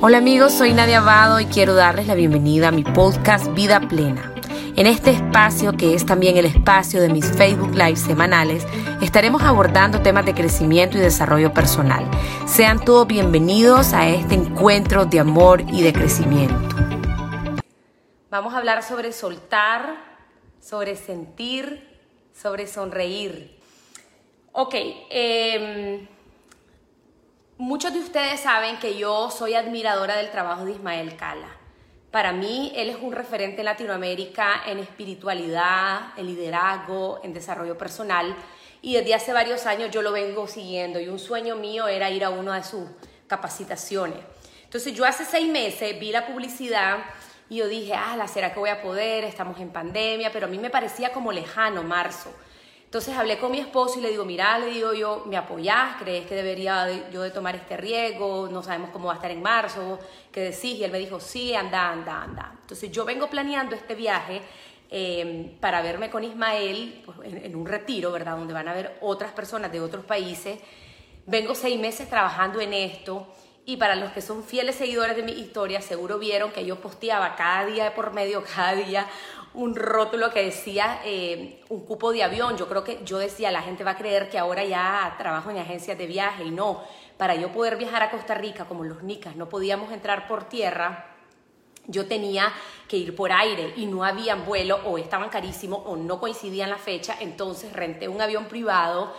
Hola amigos, soy Nadia Abado y quiero darles la bienvenida a mi podcast Vida Plena. En este espacio, que es también el espacio de mis Facebook Live semanales, estaremos abordando temas de crecimiento y desarrollo personal. Sean todos bienvenidos a este encuentro de amor y de crecimiento. Vamos a hablar sobre soltar, sobre sentir, sobre sonreír. Ok, eh, Muchos de ustedes saben que yo soy admiradora del trabajo de Ismael Cala. Para mí, él es un referente en Latinoamérica en espiritualidad, en liderazgo, en desarrollo personal. Y desde hace varios años yo lo vengo siguiendo y un sueño mío era ir a una de sus capacitaciones. Entonces yo hace seis meses vi la publicidad y yo dije, ah, ¿será que voy a poder? Estamos en pandemia, pero a mí me parecía como lejano marzo. Entonces hablé con mi esposo y le digo, mira, le digo yo, ¿me apoyás? ¿Crees que debería yo de tomar este riesgo? No sabemos cómo va a estar en marzo, ¿qué decís? Y él me dijo, sí, anda, anda, anda. Entonces yo vengo planeando este viaje em, para verme con Ismael pues, en, en, un retiro, ¿verdad? Donde van a ver otras personas de otros países. Vengo seis meses trabajando en esto y para los que son fieles seguidores de mi historia, seguro vieron que yo posteaba cada día de por medio, cada día un rótulo que decía eh, un cupo de avión. Yo creo que yo decía, la gente va a creer que ahora ya trabajo en agencias de viaje y no. Para yo poder viajar a Costa Rica, como los nicas, no podíamos entrar por tierra, yo tenía que ir por aire y no había vuelo o estaban carísimos o no coincidían la fecha, entonces renté un avión privado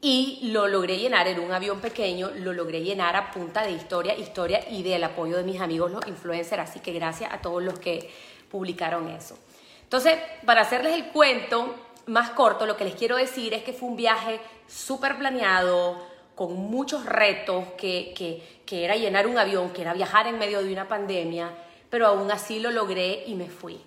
y lo logré llenar, en un avión pequeño, lo logré llenar a punta de historia, historia y del apoyo de mis amigos los influencers, así que gracias a todos los que publicaron eso. Entonces, para hacerles el cuento más corto, lo que les quiero decir es que fue un viaje súper planeado, con muchos retos, que, que, era llenar un avión, que era viajar en medio de una pandemia, pero aún así lo logré y me fui.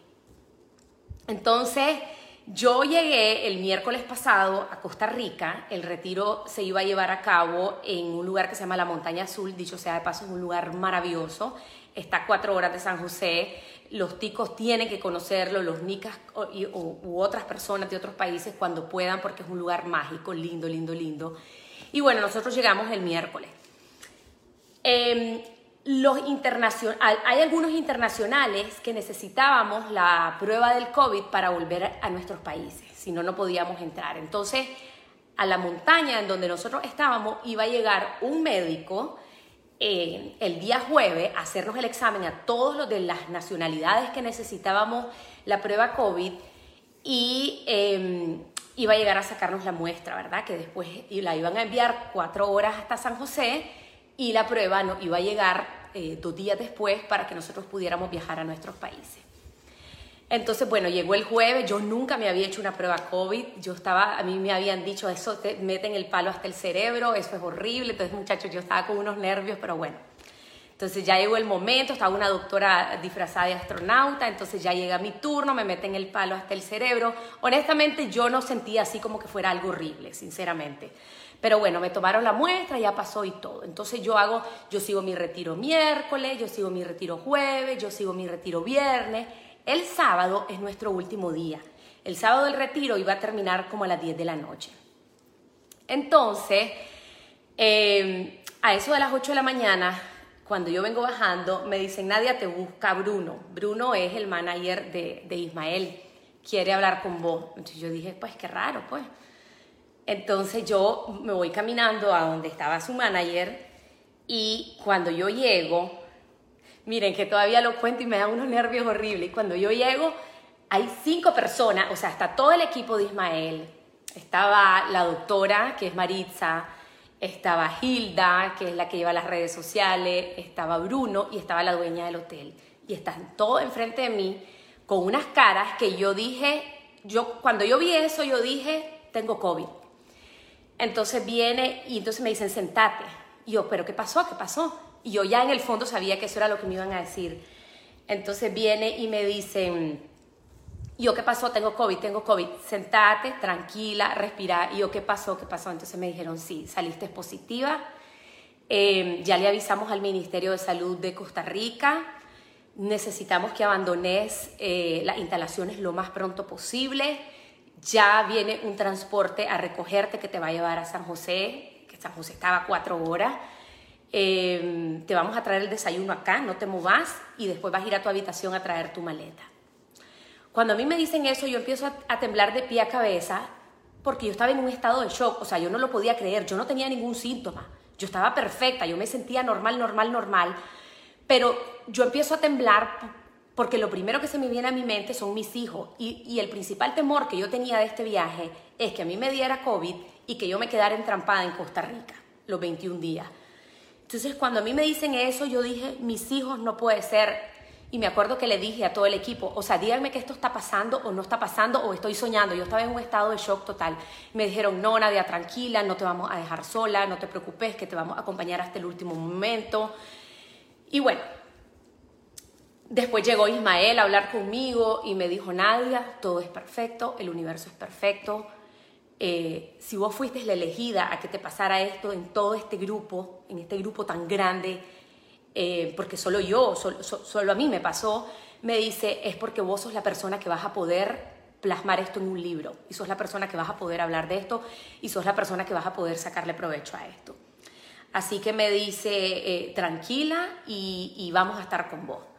Entonces, yo llegué el miércoles pasado a Costa Rica, el retiro se iba a llevar a cabo en un lugar que se llama la Montaña Azul, dicho sea de paso, es un lugar maravilloso, está a cuatro horas de San José, los ticos tienen que conocerlo, los nicas u otras personas de otros países cuando puedan, porque es un lugar mágico, lindo, lindo, lindo. Y bueno, nosotros llegamos el miércoles. Em, los hay algunos internacionales que necesitábamos la prueba del COVID para volver a nuestros países, si no, no podíamos entrar. Entonces, a la montaña en donde nosotros estábamos iba a llegar un médico el día jueves hacernos el examen a todos los de las nacionalidades que necesitábamos la prueba COVID y em, iba a llegar a sacarnos la muestra, ¿verdad? Que después la iban a enviar cuatro horas hasta San José y la prueba no, iba a llegar eh, dos días después para que nosotros pudiéramos viajar a nuestros países. Entonces, bueno, llegó el jueves, yo nunca me había hecho una prueba COVID, yo estaba, a mí me habían dicho, eso te meten el palo hasta el cerebro, eso es horrible, entonces muchachos, yo estaba con unos nervios, pero bueno. Entonces ya llegó el momento, estaba una doctora disfrazada de astronauta, entonces ya llega mi turno, me meten el palo hasta el cerebro. Honestamente yo no sentía así como que fuera algo horrible, sinceramente. Pero bueno, me tomaron la muestra, ya pasó y todo. Entonces yo hago, yo sigo mi retiro miércoles, yo sigo mi retiro jueves, yo sigo mi retiro viernes el sábado es nuestro último día. El sábado del retiro iba a terminar como a las 10 de la noche. Entonces, em, a eso de las 8 de la mañana, cuando yo vengo bajando, me dicen, Nadia, te busca Bruno. Bruno es el manager de, de Ismael, quiere hablar con vos. Yo dije, pues qué raro, pues. Entonces yo me voy caminando a donde estaba su manager y cuando yo llego, Miren, que todavía lo cuento y me da unos nervios horribles. Cuando yo llego, hay cinco personas, o sea, está todo el equipo de Ismael. Estaba la doctora, que es Maritza, estaba Hilda, que es la que lleva las redes sociales, estaba Bruno y estaba la dueña del hotel. Y están todos enfrente de mí con unas caras que yo dije, yo cuando yo vi eso, yo dije, tengo COVID. Entonces viene y entonces me dicen, sentate. Y yo, ¿pero qué pasó? ¿Qué pasó? Y yo ya en el fondo sabía que eso era lo que me iban a decir. Entonces viene y me dicen, yo qué pasó, tengo COVID, tengo COVID, sentate, tranquila, respira. Y yo qué pasó, qué pasó. Entonces me dijeron, sí, saliste positiva. Em, ya le avisamos al Ministerio de Salud de Costa Rica. Necesitamos que abandones eh, las instalaciones lo más pronto posible. Ya viene un transporte a recogerte que te va a llevar a San José, que San José estaba cuatro horas. Em, te vamos a traer el desayuno acá, no te movas y después vas a ir a tu habitación a traer tu maleta. Cuando a mí me dicen eso, yo empiezo a, temblar de pie a cabeza porque yo estaba en un estado de shock, o sea, yo no lo podía creer, yo no tenía ningún síntoma, yo estaba perfecta, yo me sentía normal, normal, normal, pero yo empiezo a temblar porque lo primero que se me viene a mi mente son mis hijos y, y el principal temor que yo tenía de este viaje es que a mí me diera COVID y que yo me quedara entrampada en Costa Rica los 21 días. Entonces, cuando a mí me dicen eso, yo dije, mis hijos no puede ser. Y me acuerdo que le dije a todo el equipo, o sea, díganme que esto está pasando o no está pasando o estoy soñando. Yo estaba en un estado de shock total. Me dijeron, no, Nadia, tranquila, no te vamos a dejar sola, no te preocupes, que te vamos a acompañar hasta el último momento. Y bueno, después llegó Ismael a hablar conmigo y me dijo, Nadia, todo es perfecto, el universo es perfecto, eh, si vos fuiste la elegida a que te pasara esto en todo este grupo, en este grupo tan grande, eh, porque solo yo, solo a mí me pasó, me dice, es porque vos sos la persona que vas a poder plasmar esto en un libro, y sos la persona que vas a poder hablar de esto, y sos la persona que vas a poder sacarle provecho a esto. Así que me dice, eh, tranquila y vamos a estar con vos.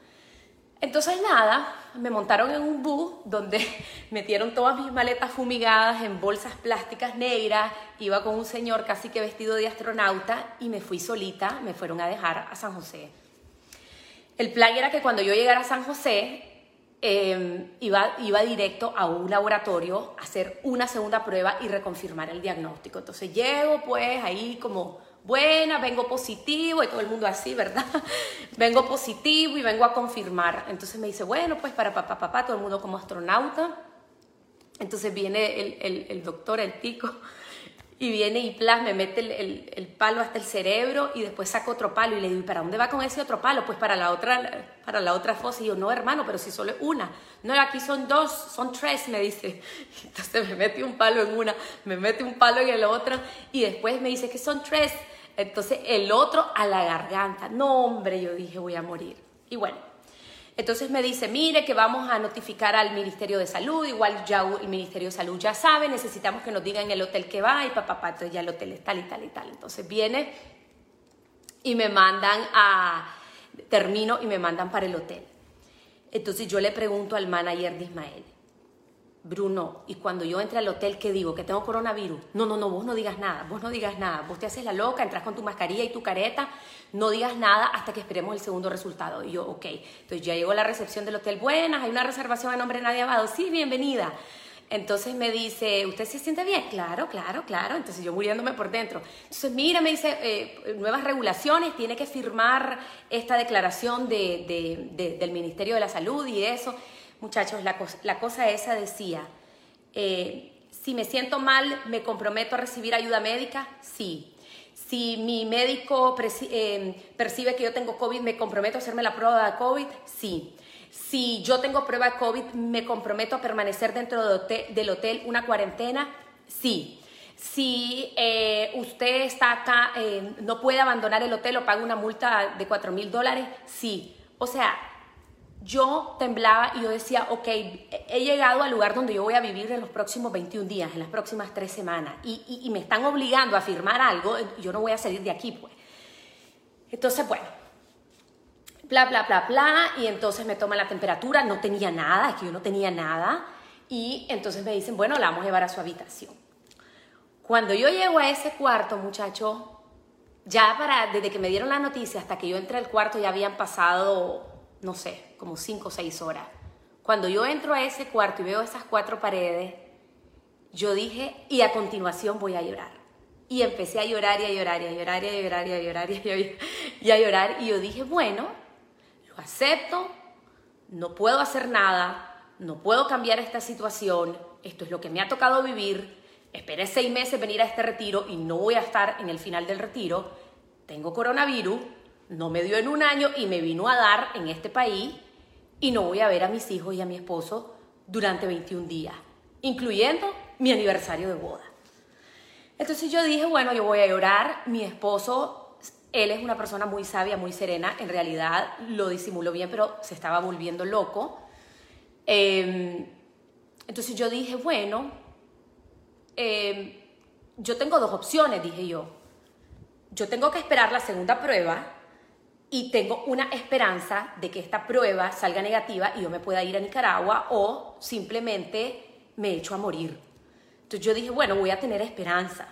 Entonces nada, me montaron en un bus donde metieron todas mis maletas fumigadas en bolsas plásticas negras, iba con un señor casi que vestido de astronauta y me fui solita, me fueron a dejar a San José. El plan era que cuando yo llegara a San José em, iba, iba directo a un laboratorio a hacer una segunda prueba y reconfirmar el diagnóstico. Entonces llego pues ahí como buena, vengo positivo y todo el mundo así, ¿verdad? vengo positivo y vengo a confirmar. Entonces me dice, bueno, pues para papá, papá, todo el mundo como astronauta. Entonces viene el, el, doctor, el tico, y viene y plas, me mete el, el, palo hasta el cerebro y después saca otro palo y le digo, ¿y para dónde va con ese otro palo? Pues para la otra, para la otra fosa. Y yo, no, hermano, pero si solo es una. No, aquí son dos, son tres, me dice. Entonces me mete un palo en una, me mete un palo en la otra y después me dice que son tres. Entonces el otro a la garganta. No, hombre, yo dije, voy a morir. Y bueno, entonces me dice, mire que vamos a notificar al Ministerio de Salud, igual ya el Ministerio de Salud ya sabe, necesitamos que nos digan el hotel que va y papá, entonces ya el hotel es tal y tal y tal. Entonces viene y me mandan a, termino y me mandan para el hotel. Entonces yo le pregunto al manager de Ismael, Bruno, y cuando yo entre al hotel, ¿qué digo? Que tengo coronavirus. No, no, no, vos no digas nada, vos no digas nada. Vos te haces la loca, entras con tu mascarilla y tu careta, no digas nada hasta que esperemos el segundo resultado. Y yo, ok. Entonces ya llegó la recepción del hotel, buenas, hay una reservación a nombre de Nadia Abado. Sí, bienvenida. Entonces me dice, ¿usted se siente bien? Claro, claro, claro. Entonces yo muriéndome por dentro. Entonces mira, me dice, eh, nuevas regulaciones, tiene que firmar esta declaración del Ministerio de la Salud y eso. Muchachos, la, cosa, esa decía, eh, si me siento mal, ¿me comprometo a recibir ayuda médica? Sí. Si mi médico eh, percibe que yo tengo COVID, ¿me comprometo a hacerme la prueba de COVID? Sí. Si yo tengo prueba de COVID, ¿me comprometo a permanecer dentro del hotel una cuarentena? Sí. Si eh, usted está acá, no puede abandonar el hotel o paga una multa de 4 mil dólares, sí. O sea, yo temblaba y yo decía, ok, he llegado al lugar donde yo voy a vivir en los próximos 21 días, en las próximas tres semanas, y, me están obligando a firmar algo, yo no voy a salir de aquí, pues. Entonces, bueno, bla, bla, bla, bla, y entonces me toman la temperatura, no tenía nada, es que yo no tenía nada, y entonces me dicen, bueno, la vamos a llevar a su habitación. Cuando yo llego a ese cuarto, muchacho, ya para, desde que me dieron la noticia hasta que yo entré al cuarto ya habían pasado no sé, como cinco o seis horas. Cuando yo entro a ese cuarto y veo esas cuatro paredes, yo dije, y a continuación voy a llorar. Y empecé a llorar y a llorar y a llorar y a llorar y a llorar y a llorar y a llorar. Y yo dije, bueno, lo acepto, no puedo hacer nada, no puedo cambiar esta situación, esto es lo que me ha tocado vivir, esperé seis meses venir a este retiro y no voy a estar en el final del retiro, tengo coronavirus, no me dio en un año y me vino a dar en este país y no voy a ver a mis hijos y a mi esposo durante 21 días, incluyendo mi aniversario de boda. Entonces yo dije, bueno, yo voy a llorar, mi esposo, él es una persona muy sabia, muy serena, en realidad lo disimuló bien, pero se estaba volviendo loco. Em, entonces yo dije, bueno, em, yo tengo dos opciones, dije yo yo tengo que esperar la segunda prueba y tengo una esperanza de que esta prueba salga negativa y yo me pueda ir a Nicaragua o simplemente me echo a morir. Entonces yo dije, bueno, voy a tener esperanza.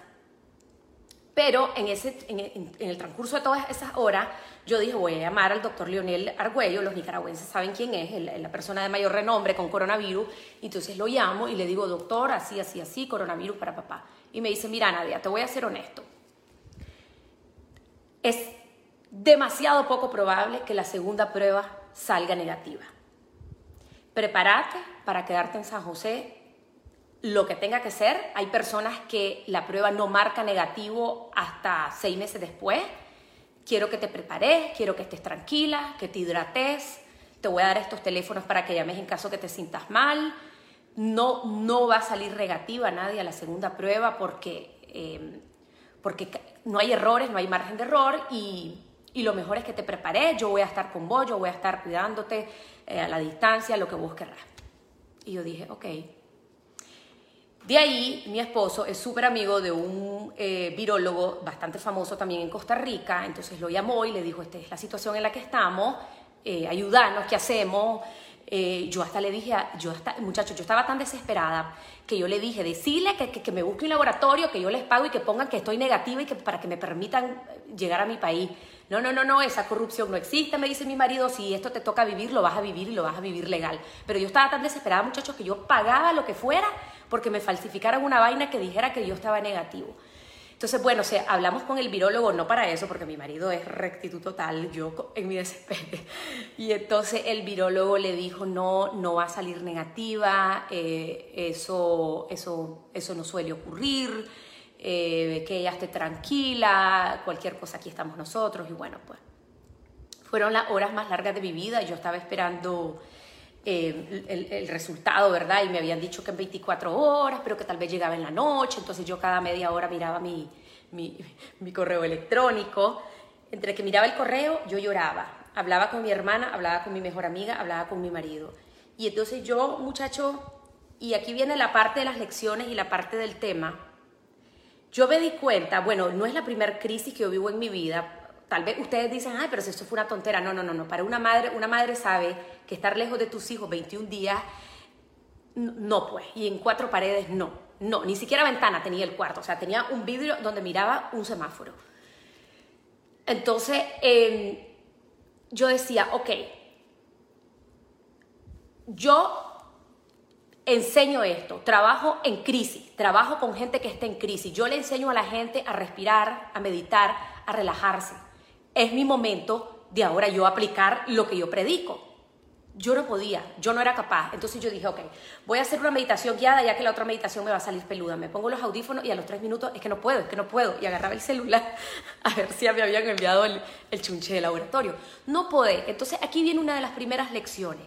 Pero en, ese, en, el transcurso de todas esas horas, yo dije, voy a llamar al doctor Leonel Argüello, los nicaragüenses saben quién es, la persona de mayor renombre con coronavirus, entonces lo llamo y le digo, doctor, así, así, así, coronavirus para papá. Y me dice, mira Nadia, te voy a ser honesto. Es demasiado poco probable que la segunda prueba salga negativa. Prepárate para quedarte en San José lo que tenga que ser. Hay personas que la prueba no marca negativo hasta seis meses después. Quiero que te prepares, quiero que estés tranquila, que te hidrates. Te voy a dar estos teléfonos para que llames en caso que te sientas mal. No, no va a salir negativa nadie a la segunda prueba porque, eh, porque no hay errores, no hay margen de error y y lo mejor es que te preparé, yo voy a estar con vos, yo voy a estar cuidándote eh, a la distancia, lo que vos querrás. Y yo dije, ok. De ahí, mi esposo es súper amigo de un eh, virólogo bastante famoso también en Costa Rica, entonces lo llamó y le dijo, esta es la situación en la que estamos, eh, ayúdanos, ¿qué hacemos? Eh, yo hasta le dije, yo hasta, muchachos, yo estaba tan desesperada que yo le dije, decirle que, que, me busque un laboratorio, que yo les pago y que pongan que estoy negativa y que para que me permitan llegar a mi país. No, no, no, no, esa corrupción no existe, me dice mi marido, si esto te toca vivir, lo vas a vivir y lo vas a vivir legal. Pero yo estaba tan desesperada, muchachos, que yo pagaba lo que fuera porque me falsificaran una vaina que dijera que yo estaba negativo. Entonces, bueno, o hablamos con el virólogo, no para eso, porque mi marido es rectitud total, yo en mi desespero. Y entonces el virólogo le dijo, no, no va a salir negativa, eh, eso, eso, eso no suele ocurrir, eh, que ella esté tranquila, cualquier cosa, aquí estamos nosotros. Y bueno, pues fueron las horas más largas de mi vida, yo estaba esperando... Eh, el, resultado, ¿verdad? Y me habían dicho que en 24 horas, pero que tal vez llegaba en la noche, entonces yo cada media hora miraba mi, mi, mi correo electrónico. Entre que miraba el correo, yo lloraba. Hablaba con mi hermana, hablaba con mi mejor amiga, hablaba con mi marido. Y entonces yo, muchacho, y aquí viene la parte de las lecciones y la parte del tema, yo me di cuenta, bueno, no es la primera crisis que yo vivo en mi vida, tal vez ustedes dicen, ay, pero si eso fue una tontera. No, no, no, no. Para una madre, una madre sabe que estar lejos de tus hijos 21 días, no pues. Y en cuatro paredes, no. No, ni siquiera ventana tenía el cuarto. O sea, tenía un vidrio donde miraba un semáforo. Entonces, em, yo decía, ok, yo enseño esto, trabajo en crisis, trabajo con gente que está en crisis. Yo le enseño a la gente a respirar, a meditar, a relajarse es mi momento de ahora yo aplicar lo que yo predico. Yo no podía, yo no era capaz. Entonces yo dije, ok, voy a hacer una meditación guiada ya que la otra meditación me va a salir peluda. Me pongo los audífonos y a los tres minutos es que no puedo, es que no puedo. Y agarraba el celular a ver si me habían enviado el, chunche de laboratorio. No puede. Entonces aquí viene una de las primeras lecciones.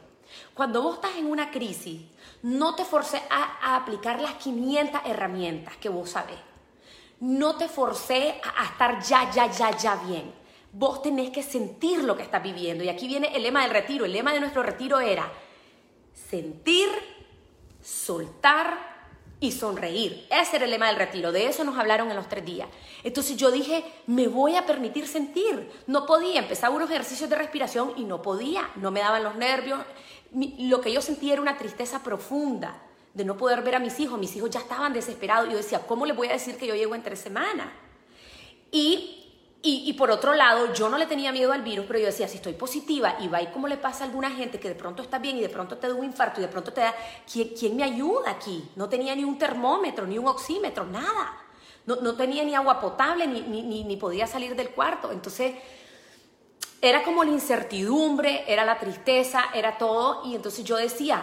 Cuando vos estás en una crisis, no te forces a, a aplicar las 500 herramientas que vos sabés. No te forces a, a estar ya, ya, ya, ya bien Vos tenés que sentir lo que estás viviendo. Y aquí viene el lema del retiro. El lema de nuestro retiro era sentir, soltar y sonreír. Ese era el lema del retiro. De eso nos hablaron en los tres días. Entonces yo dije, me voy a permitir sentir. No podía. Empezaba unos ejercicios de respiración y no podía. No me daban los nervios. Lo que yo sentía era una tristeza profunda de no poder ver a mis hijos. Mis hijos ya estaban desesperados. Yo decía, ¿cómo les voy a decir que yo llego en tres semanas? Y y, por otro lado, yo no le tenía miedo al virus, pero yo decía, si estoy positiva y va y como le pasa a alguna gente que de pronto está bien y de pronto te da un infarto y de pronto te da, ¿quién, me ayuda aquí? No tenía ni un termómetro, ni un oxímetro, nada. No, no tenía ni agua potable, ni, ni, ni podía salir del cuarto. Entonces, era como la incertidumbre, era la tristeza, era todo. Y entonces yo decía,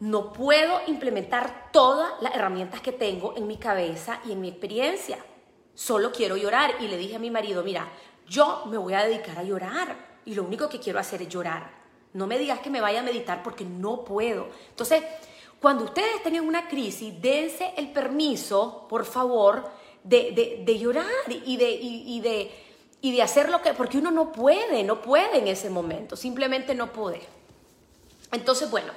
no puedo implementar todas las herramientas que tengo en mi cabeza y en mi experiencia solo quiero llorar. Y le dije a mi marido, mira, yo me voy a dedicar a llorar y lo único que quiero hacer es llorar. No me digas que me vaya a meditar porque no puedo. Entonces, cuando ustedes tengan una crisis, dense el permiso, por favor, de, de, llorar y de, y, de, y de hacer lo que, porque uno no puede, no puede en ese momento, simplemente no puede. Entonces, bueno,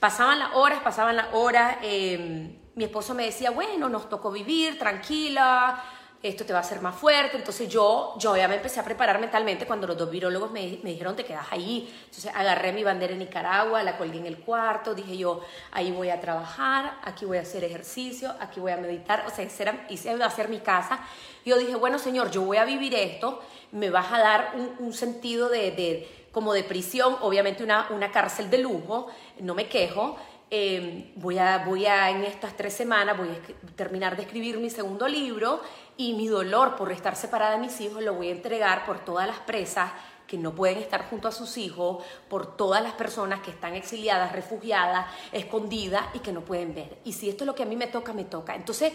pasaban las horas, pasaban las horas, em, mi esposo me decía, bueno, nos tocó vivir, tranquila, esto te va a hacer más fuerte. Entonces yo, yo ya me empecé a preparar mentalmente cuando los dos virólogos me, me, dijeron te quedas ahí. Entonces agarré mi bandera en Nicaragua, la colgué en el cuarto, dije yo, ahí voy a trabajar, aquí voy a hacer ejercicio, aquí voy a meditar. O sea, hice a hacer mi casa. Yo dije, bueno Señor, yo voy a vivir esto, me vas a dar un, un sentido de, de, como de prisión, obviamente una, una cárcel de lujo, no me quejo. Eh, voy, a, voy a, en estas tres semanas, voy a terminar de escribir mi segundo libro y mi dolor por estar separada de mis hijos lo voy a entregar por todas las presas que no pueden estar junto a sus hijos, por todas las personas que están exiliadas, refugiadas, escondidas y que no pueden ver. Y si esto es lo que a mí me toca, me toca. Entonces,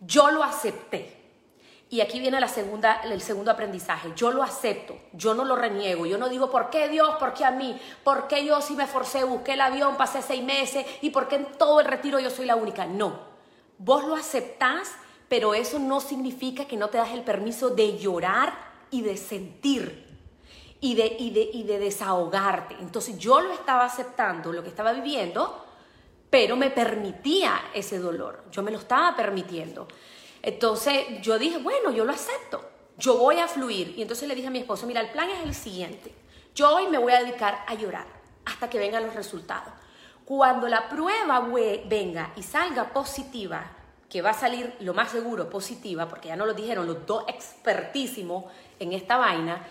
yo lo acepté. Y aquí viene la segunda, el segundo aprendizaje. Yo lo acepto, yo no lo reniego. Yo no digo, ¿por qué Dios? ¿Por qué a mí? ¿Por qué yo sí me forcé, busqué el avión, pasé seis meses y por qué en todo el retiro yo soy la única? No. Vos lo aceptás pero eso no significa que no te das el permiso de llorar y de sentir y de, y de, y de desahogarte. Entonces yo lo estaba aceptando, lo que estaba viviendo, pero me permitía ese dolor, yo me lo estaba permitiendo. Entonces yo dije, bueno, yo lo acepto, yo voy a fluir. Y entonces le dije a mi esposo, mira, el plan es el siguiente, yo hoy me voy a dedicar a llorar hasta que vengan los resultados. Cuando la prueba venga y salga positiva, que va a salir lo más seguro positiva, porque ya no lo dijeron los dos expertísimos en esta vaina,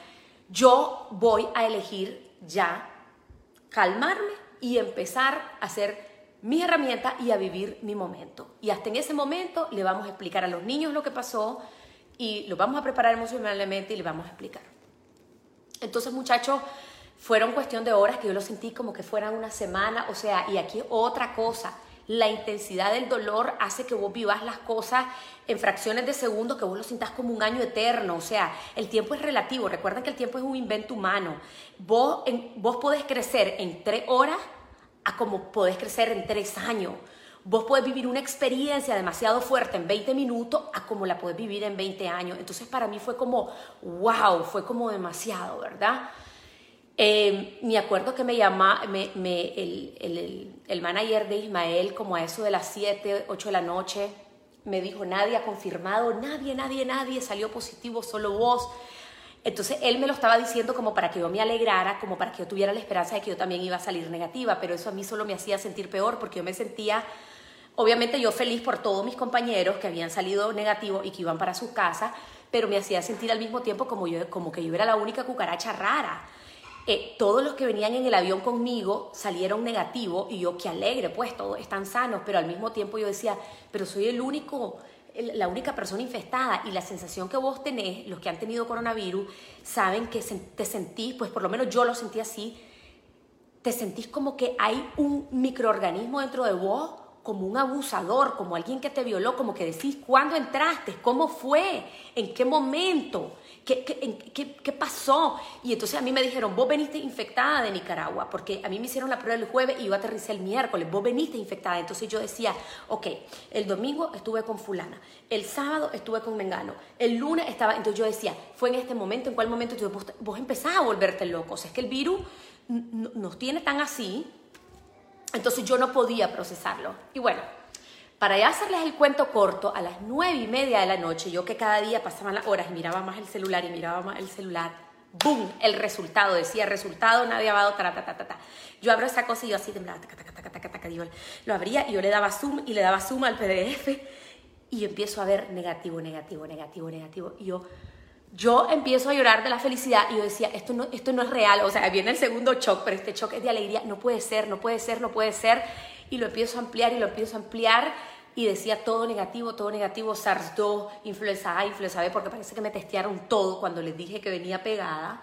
yo voy a elegir ya calmarme y empezar a hacer mis herramientas y a vivir mi momento. Y hasta en ese momento le vamos a explicar a los niños lo que pasó y lo vamos a preparar emocionalmente y le vamos a explicar. Entonces, muchachos, fueron cuestión de horas que yo lo sentí como que fueran una semana, o sea, y aquí otra cosa la intensidad del dolor hace que vos vivas las cosas en fracciones de segundos, que vos lo sientas como un año eterno. O sea, el tiempo es relativo. Recuerden que el tiempo es un invento humano. Vos, vos podés crecer en tres horas a como podés crecer en tres años. Vos podés vivir una experiencia demasiado fuerte en 20 minutos a como la podés vivir en 20 años. Entonces para mí fue como, wow, fue como demasiado, ¿verdad? Eh, me acuerdo que me llama me, el, el, el, manager de Ismael, como a eso de las 7, 8 de la noche, me dijo, nadie ha confirmado, nadie, nadie, nadie salió positivo, solo vos. Entonces él me lo estaba diciendo como para que yo me alegrara, como para que yo tuviera la esperanza de que yo también iba a salir negativa, pero eso a mí solo me hacía sentir peor porque yo me sentía, obviamente yo feliz por todos mis compañeros que habían salido negativos y que iban para su casa, pero me hacía sentir al mismo tiempo como, yo, como que yo era la única cucaracha rara todos los que venían en el avión conmigo salieron negativos y yo qué alegre, pues todos están sanos, pero al mismo tiempo yo decía, pero soy el único, la única persona infestada y la sensación que vos tenés, los que han tenido coronavirus, saben que te sentís, pues por lo menos yo lo sentí así, te sentís como que hay un microorganismo dentro de vos como un abusador, como alguien que te violó, como que decís cuándo entraste, cómo fue, en qué momento. ¿Qué, pasó? Y entonces a mí me dijeron, vos veniste infectada de Nicaragua, porque a mí me hicieron la prueba el jueves y yo aterricé el miércoles, vos veniste infectada. Entonces yo decía, ok, el domingo estuve con fulana, el sábado estuve con Mengano, el lunes estaba, entonces yo decía, fue en este momento, en cuál momento vos, vos empezás a volverte loco. O sea, es que el virus nos tiene tan así, entonces yo no podía procesarlo. Y bueno, para ya hacerles el cuento corto, a las nueve y media de la noche, yo que cada día pasaba las horas y miraba más el celular y miraba más el celular, ¡boom! El resultado, decía resultado, nadie ha ta, ta, ta, ta, ta. Yo abro esa cosa y yo así temblaba, taca, taca, taca, taca, taca, yo lo abría y yo le daba zoom y le daba zoom al PDF y empiezo a ver negativo, negativo, negativo, negativo. Y yo, yo empiezo a llorar de la felicidad y yo decía, esto no, esto no es real, o sea, viene el segundo shock, pero este shock es de alegría, no puede ser, no puede ser, no puede ser y lo empiezo a ampliar y lo empiezo a ampliar y decía todo negativo, todo negativo, SARS-2, influenza A, influenza B, porque parece que me testearon todo cuando les dije que venía pegada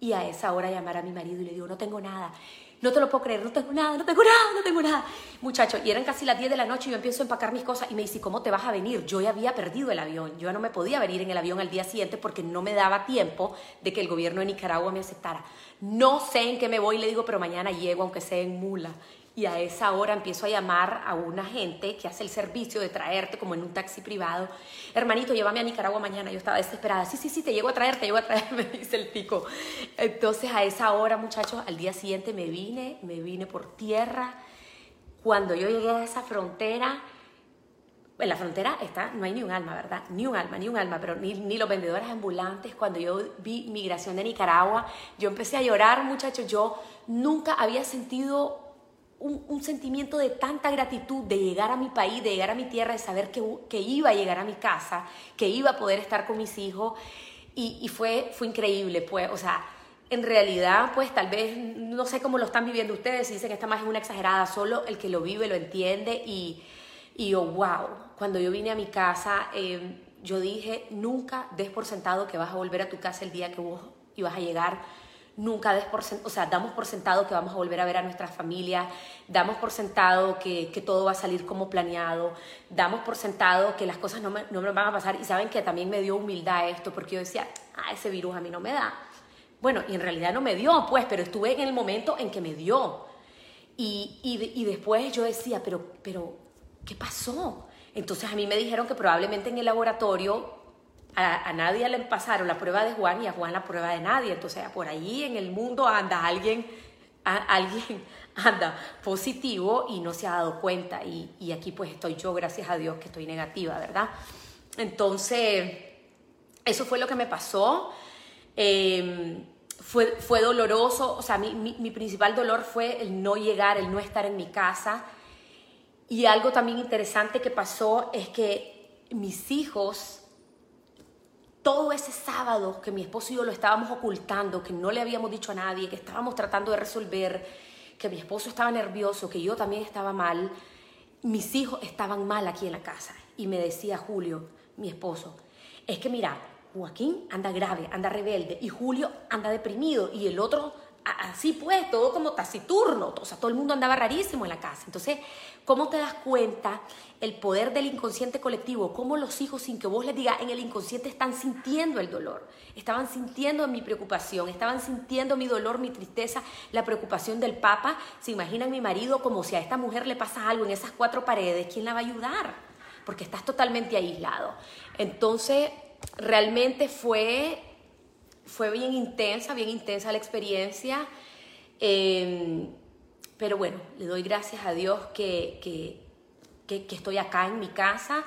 y a esa hora llamar a mi marido y le digo, no tengo nada. No te lo puedo creer, no tengo nada, no tengo nada, no tengo nada. Muchachos, y eran casi las 10 de la noche y yo empiezo a empacar mis cosas y me dice, ¿cómo te vas a venir? Yo ya había perdido el avión, yo no me podía venir en el avión al día siguiente porque no me daba tiempo de que el gobierno de Nicaragua me aceptara. No sé en qué me voy, le digo, pero mañana llego aunque sea en mula y a esa hora empiezo a llamar a una gente que hace el servicio de traerte como en un taxi privado. Hermanito, llévame a Nicaragua mañana. Yo estaba desesperada. Sí, sí, sí, te llego a traer, te llego a traer, me dice el pico. Entonces a esa hora, muchachos, al día siguiente me vine, me vine por tierra. Cuando yo llegué a esa frontera, en la frontera está, no hay ni un alma, ¿verdad? Ni un alma, ni un alma, pero ni, ni, los vendedores ambulantes. Cuando yo vi migración de Nicaragua, yo empecé a llorar, muchachos. Yo nunca había sentido un, sentimiento de tanta gratitud de llegar a mi país, de llegar a mi tierra, de saber que, que iba a llegar a mi casa, que iba a poder estar con mis hijos. Y, fue, fue increíble, pues, o sea, en realidad, pues tal vez, no sé cómo lo están viviendo ustedes, si dicen que está más en una exagerada, solo el que lo vive lo entiende y, y yo, wow, cuando yo vine a mi casa, eh, yo dije, nunca des por sentado que vas a volver a tu casa el día que vos ibas a llegar, nunca des o sea, damos por sentado que vamos a volver a ver a nuestras familias, damos por sentado que, que todo va a salir como planeado, damos por sentado que las cosas no me, no me van a pasar y saben que también me dio humildad esto, porque yo decía, ah, ese virus a mí no me da bueno, y en realidad no me dio, pues, pero estuve en el momento en que me dio. Y, y, después yo decía, pero, pero, ¿qué pasó? Entonces a mí me dijeron que probablemente en el laboratorio a, nadie le pasaron la prueba de Juan y a Juan la prueba de nadie. Entonces por ahí en el mundo anda alguien, alguien anda positivo y no se ha dado cuenta. Y, y, aquí pues estoy yo, gracias a Dios, que estoy negativa, ¿verdad? Entonces, eso fue lo que me pasó. Em, fue, fue doloroso, o sea, mi, mi, principal dolor fue el no llegar, el no estar en mi casa. Y algo también interesante que pasó es que mis hijos, todo ese sábado que mi esposo y yo lo estábamos ocultando, que no le habíamos dicho a nadie, que estábamos tratando de resolver, que mi esposo estaba nervioso, que yo también estaba mal, mis hijos estaban mal aquí en la casa. Y me decía Julio, mi esposo, es que mira, Joaquín anda grave, anda rebelde y Julio anda deprimido y el otro así pues, todo como taciturno, o sea, todo el mundo andaba rarísimo en la casa. Entonces, ¿cómo te das cuenta el poder del inconsciente colectivo? Cómo los hijos, sin que vos les digas, en el inconsciente están sintiendo el dolor, estaban sintiendo mi preocupación, estaban sintiendo mi dolor, mi tristeza, la preocupación del papa. Se imaginan mi marido como si a esta mujer le pasa algo en esas cuatro paredes, ¿quién la va a ayudar? Porque estás totalmente aislado. Entonces, realmente fue, fue bien intensa, bien intensa la experiencia. Em, pero bueno, le doy gracias a Dios que, que, estoy acá en mi casa,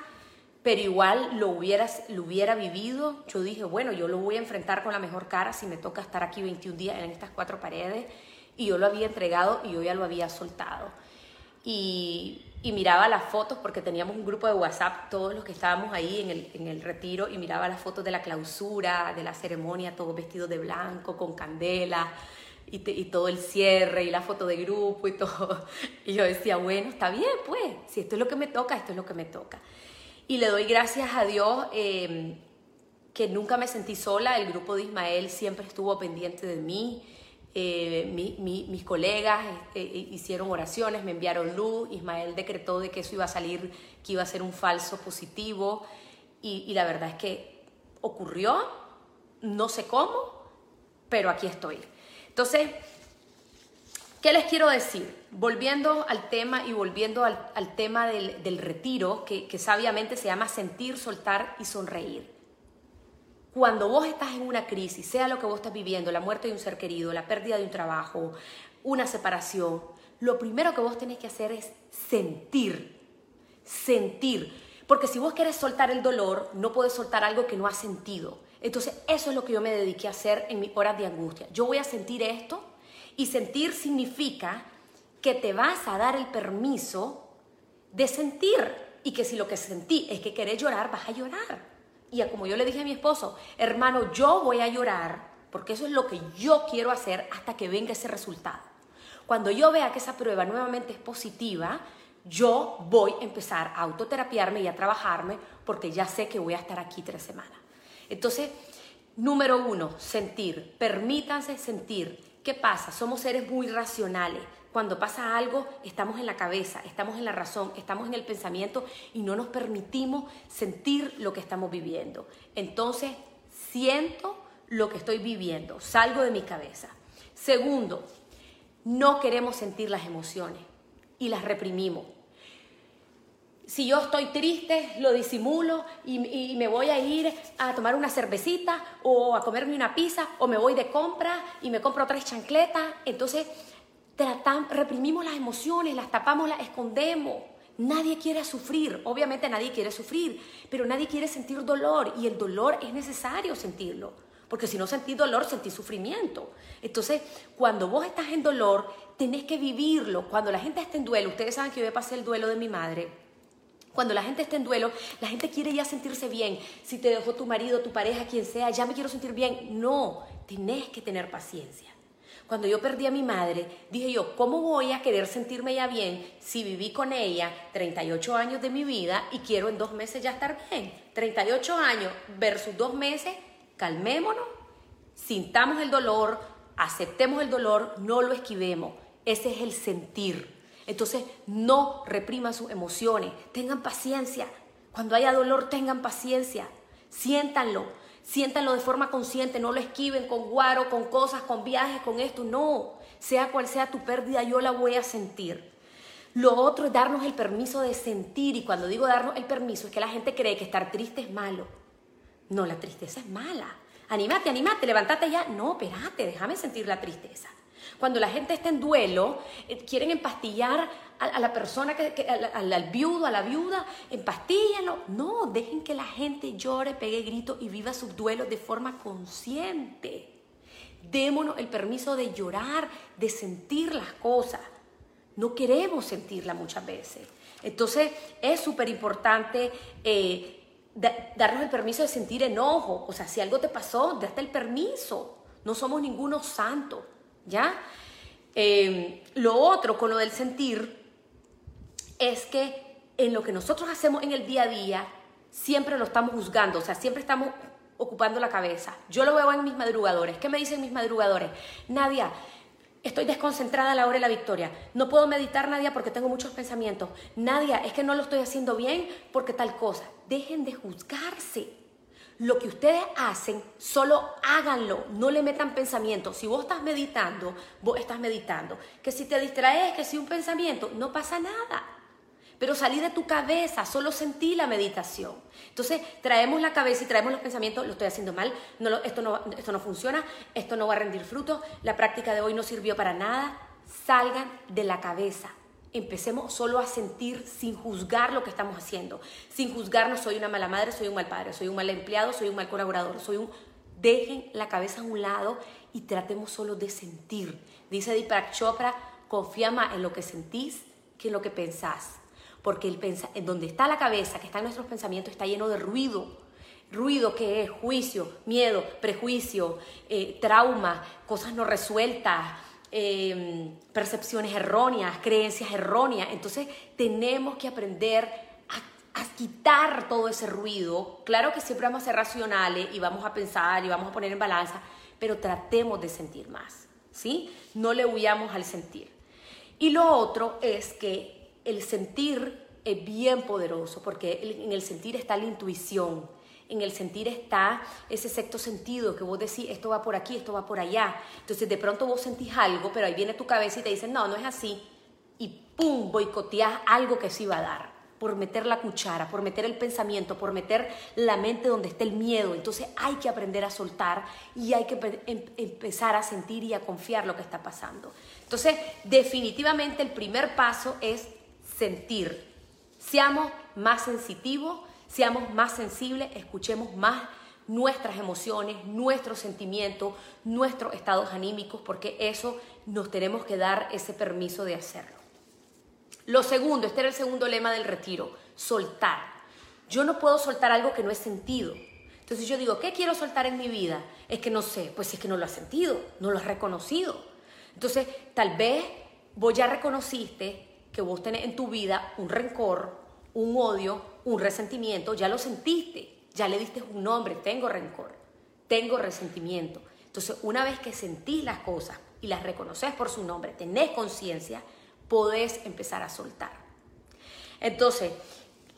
pero igual lo hubiera, lo hubiera vivido. Yo dije, bueno, yo lo voy a enfrentar con la mejor cara si me toca estar aquí 21 días en estas cuatro paredes. Y yo lo había entregado y yo ya lo había soltado. Y, y miraba las fotos porque teníamos un grupo de WhatsApp, todos los que estábamos ahí en el, en el retiro, y miraba las fotos de la clausura, de la ceremonia, todos vestidos de blanco, con candela, y, y, todo el cierre, y la foto de grupo y todo. Y yo decía, bueno, está bien, pues, si esto es lo que me toca, esto es lo que me toca. Y le doy gracias a Dios eh, que nunca me sentí sola, el grupo de Ismael siempre estuvo pendiente de mí. Eh, mis colegas este, eh, hicieron oraciones, me enviaron luz, Ismael decretó de que eso iba a salir, que iba a ser un falso positivo y, la verdad es que ocurrió, no sé cómo, pero aquí estoy. Entonces, ¿qué les quiero decir? Volviendo al tema y volviendo al, tema del, retiro, que, que sabiamente se llama sentir, soltar y sonreír. Cuando vos estás en una crisis, sea lo que vos estás viviendo, la muerte de un ser querido, la pérdida de un trabajo, una separación, lo primero que vos tenés que hacer es sentir, sentir. Porque si vos querés soltar el dolor, no puedes soltar algo que no has sentido. Entonces, eso es lo que yo me dediqué a hacer en mis horas de angustia. Yo voy a sentir esto y sentir significa que te vas a dar el permiso de sentir y que si lo que sentí es que querés llorar, vas a llorar. Y como yo le dije a mi esposo, hermano, yo voy a llorar porque eso es lo que yo quiero hacer hasta que venga ese resultado. Cuando yo vea que esa prueba nuevamente es positiva, yo voy a empezar a autoterapiarme y a trabajarme porque ya sé que voy a estar aquí tres semanas. Entonces, número uno, sentir. Permítanse sentir. ¿Qué pasa? Somos seres muy racionales. Cuando pasa algo, estamos en la cabeza, estamos en la razón, estamos en el pensamiento y no nos permitimos sentir lo que estamos viviendo. Entonces, siento lo que estoy viviendo, salgo de mi cabeza. Segundo, no queremos sentir las emociones y las reprimimos. Si yo estoy triste, lo disimulo y, me voy a ir a tomar una cervecita o a comerme una pizza o me voy de compra y me compro tres chancletas. Entonces, reprimimos las emociones, las tapamos, las escondemos. Nadie quiere sufrir, obviamente nadie quiere sufrir, pero nadie quiere sentir dolor y el dolor es necesario sentirlo, porque si no sentís dolor, sentís sufrimiento. Entonces, cuando vos estás en dolor, tenés que vivirlo. Cuando la gente está en duelo, ustedes saben que yo pasé el duelo de mi madre, cuando la gente está en duelo, la gente quiere ya sentirse bien. Si te dejó tu marido, tu pareja, quien sea, ya me quiero sentir bien. No, tenés que tener paciencia. Cuando yo perdí a mi madre, dije yo, ¿cómo voy a querer sentirme ya bien si viví con ella 38 años de mi vida y quiero en dos meses ya estar bien? 38 años versus dos meses, calmémonos, sintamos el dolor, aceptemos el dolor, no lo esquivemos. Ese es el sentir. Entonces, no repriman sus emociones, tengan paciencia. Cuando haya dolor, tengan paciencia, siéntanlo Siéntanlo de forma consciente, no lo esquiven con guaro, con cosas, con viajes, con esto. No, sea cual sea tu pérdida, yo la voy a sentir. Lo otro es darnos el permiso de sentir. Y cuando digo darnos el permiso, es que la gente cree que estar triste es malo. No, la tristeza es mala. Anímate, anímate, levántate ya. No, espérate, déjame sentir la tristeza. Cuando la gente está en duelo, eh, quieren empastillar a, la persona, al, viudo, a la viuda, empastíllenlo. No, dejen que la gente llore, pegue grito y viva sus duelos de forma consciente. Démonos el permiso de llorar, de sentir las cosas. No queremos sentirla muchas veces. Entonces es súper importante eh, darnos el permiso de sentir enojo. O sea, si algo te pasó, date el permiso. No somos ninguno santo. ¿Ya? Em, lo otro con lo del sentir es que en lo que nosotros hacemos en el día a día, siempre lo estamos juzgando, o sea, siempre estamos ocupando la cabeza. Yo lo veo en mis madrugadores. ¿Qué me dicen mis madrugadores? Nadia, estoy desconcentrada a la hora de la victoria. No puedo meditar, Nadia, porque tengo muchos pensamientos. Nadia, es que no lo estoy haciendo bien porque tal cosa. Dejen de juzgarse. Lo que ustedes hacen, solo háganlo, no le metan pensamiento. Si vos estás meditando, vos estás meditando. Que si te distraes, que si un pensamiento, no pasa nada. Pero salí de tu cabeza, solo sentí la meditación. Entonces traemos la cabeza y traemos los pensamientos, lo estoy haciendo mal, no, esto, no, esto no funciona, esto no va a rendir fruto, la práctica de hoy no sirvió para nada. Salgan de la cabeza, empecemos solo a sentir sin juzgar lo que estamos haciendo, sin juzgarnos, soy una mala madre, soy un mal padre, soy un mal empleado, soy un mal colaborador, soy un... Dejen la cabeza a un lado y tratemos solo de sentir. Dice Deepak Chopra, confía más en lo que sentís que en lo que pensás. Porque el pensa en donde está la cabeza, que están nuestros pensamientos, está lleno de ruido. Ruido que es juicio, miedo, prejuicio, eh, trauma, cosas no resueltas, Em, percepciones erróneas, creencias erróneas. Entonces tenemos que aprender a, a, quitar todo ese ruido. Claro que siempre vamos a ser racionales y vamos a pensar y vamos a poner en balanza, pero tratemos de sentir más, ¿sí? No le huyamos al sentir. Y lo otro es que el sentir es bien poderoso porque en el sentir está la intuición en el sentir está ese sexto sentido que vos decís, esto va por aquí, esto va por allá. Entonces de pronto vos sentís algo, pero ahí viene tu cabeza y te dice, no, no es así. Y pum, boicoteás algo que sí va a dar por meter la cuchara, por meter el pensamiento, por meter la mente donde está el miedo. Entonces hay que aprender a soltar y hay que em, empezar a sentir y a confiar lo que está pasando. Entonces, definitivamente el primer paso es sentir. Seamos más sensitivos, Seamos más sensibles, escuchemos más nuestras emociones, nuestros sentimientos, nuestros estados anímicos, porque eso nos tenemos que dar ese permiso de hacerlo. Lo segundo, este era el segundo lema del retiro, soltar. Yo no puedo soltar algo que no he sentido. Entonces yo digo, ¿qué quiero soltar en mi vida? Es que no sé, pues es que no lo has sentido, no lo has reconocido. Entonces, tal vez vos ya reconociste que vos tenés en tu vida un rencor, un odio, un resentimiento, ya lo sentiste, ya le diste un nombre, tengo rencor, tengo resentimiento. Entonces, una vez que sentís las cosas y las reconoces por su nombre, tenés conciencia, podés empezar a soltar. Entonces,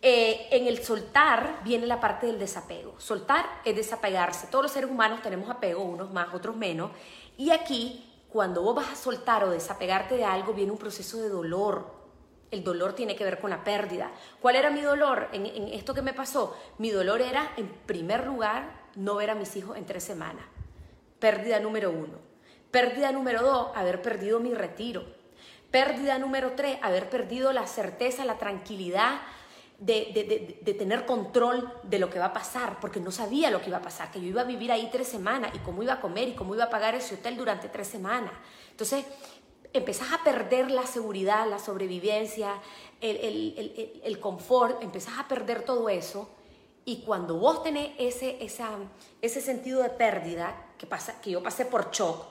eh, en el soltar viene la parte del desapego. Soltar es desapegarse. Todos los seres humanos tenemos apego, unos más, otros menos. Y aquí, cuando vos vas a soltar o desapegarte de algo, viene un proceso de dolor, el dolor tiene que ver con la pérdida. ¿Cuál era mi dolor en, esto que me pasó? Mi dolor era, en primer lugar, no ver a mis hijos en tres semanas. Pérdida número uno. Pérdida número dos, haber perdido mi retiro. Pérdida número tres, haber perdido la certeza, la tranquilidad de, de, tener control de lo que va a pasar, porque no sabía lo que iba a pasar, que yo iba a vivir ahí tres semanas y cómo iba a comer y cómo iba a pagar ese hotel durante tres semanas. Entonces, empezás a perder la seguridad, la sobrevivencia, el, el, el, confort, empezás a perder todo eso. Y cuando vos tenés ese, esa, ese sentido de pérdida, que, pasa, que yo pasé por shock,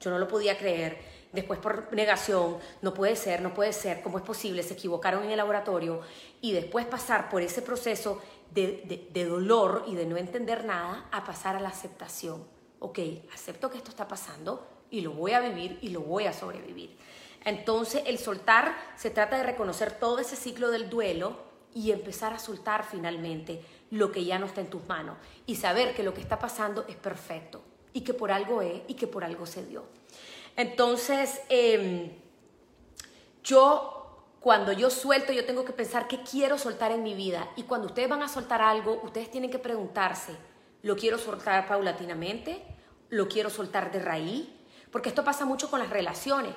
yo no lo podía creer, después por negación, no puede ser, no puede ser, ¿cómo es posible? Se equivocaron en el laboratorio y después pasar por ese proceso de, de, dolor y de no entender nada a pasar a la aceptación. Ok, acepto que esto está pasando y lo voy a vivir y lo voy a sobrevivir. Entonces el soltar se trata de reconocer todo ese ciclo del duelo y empezar a soltar finalmente lo que ya no está en tus manos y saber que lo que está pasando es perfecto y que por algo es y que por algo se dio. Entonces, em, yo cuando yo suelto, yo tengo que pensar qué quiero soltar en mi vida. Y cuando ustedes van a soltar algo, ustedes tienen que preguntarse, ¿lo quiero soltar paulatinamente? ¿Lo quiero soltar de raíz? Porque esto pasa mucho con las relaciones.